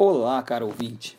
Olá, caro ouvinte.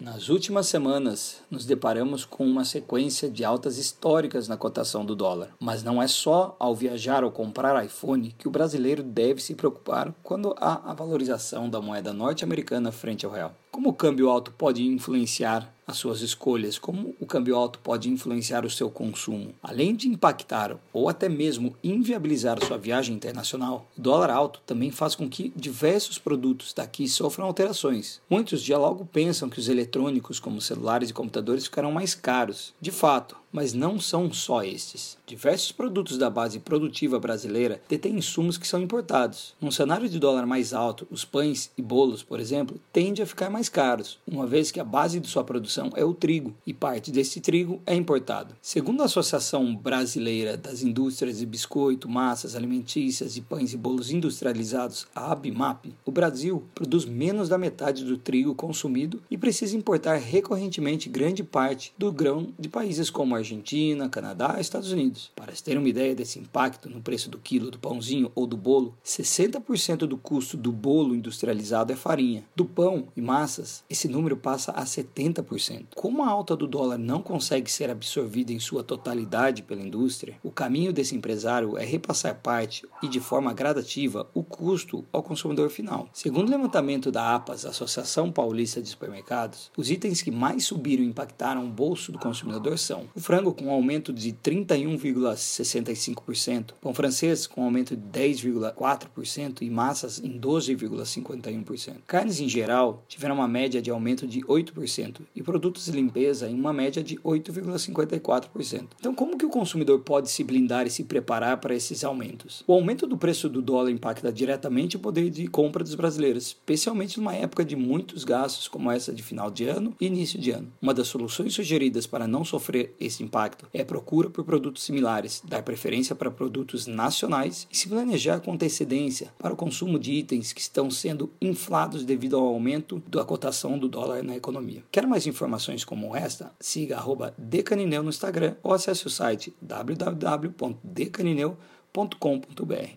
Nas últimas semanas, nos deparamos com uma sequência de altas históricas na cotação do dólar. Mas não é só ao viajar ou comprar iPhone que o brasileiro deve se preocupar quando há a valorização da moeda norte-americana frente ao real. Como o câmbio alto pode influenciar as suas escolhas, como o câmbio alto pode influenciar o seu consumo. Além de impactar ou até mesmo inviabilizar sua viagem internacional, o dólar alto também faz com que diversos produtos daqui sofram alterações. Muitos já logo pensam que os eletrônicos, como celulares e computadores, ficarão mais caros. De fato, mas não são só estes. Diversos produtos da base produtiva brasileira detêm insumos que são importados. Num cenário de dólar mais alto, os pães e bolos, por exemplo, tendem a ficar mais caros, uma vez que a base de sua produção é o trigo e parte desse trigo é importado. Segundo a Associação Brasileira das Indústrias de Biscoito, Massas Alimentícias e Pães e Bolos Industrializados, a ABMAP, o Brasil produz menos da metade do trigo consumido e precisa importar recorrentemente grande parte do grão de países como a Argentina, Canadá e Estados Unidos. Para se ter uma ideia desse impacto no preço do quilo do pãozinho ou do bolo, 60% do custo do bolo industrializado é farinha. Do pão e massas, esse número passa a 70%. Como a alta do dólar não consegue ser absorvida em sua totalidade pela indústria, o caminho desse empresário é repassar parte e de forma gradativa o custo ao consumidor final. Segundo o levantamento da APAS, Associação Paulista de Supermercados, os itens que mais subiram e impactaram o bolso do consumidor são o frango com aumento de 31,65%, pão francês com aumento de 10,4% e massas em 12,51%. Carnes em geral tiveram uma média de aumento de 8% e produtos de limpeza em uma média de 8,54%. Então, como que o consumidor pode se blindar e se preparar para esses aumentos? O aumento do preço do dólar impacta diretamente o poder de compra dos brasileiros, especialmente numa época de muitos gastos como essa de final de ano e início de ano. Uma das soluções sugeridas para não sofrer esse impacto é procura por produtos similares, dar preferência para produtos nacionais e se planejar com antecedência para o consumo de itens que estão sendo inflados devido ao aumento da cotação do dólar na economia. Quer mais informações como esta? Siga Decanineu no Instagram ou acesse o site www.decanineu.com.br.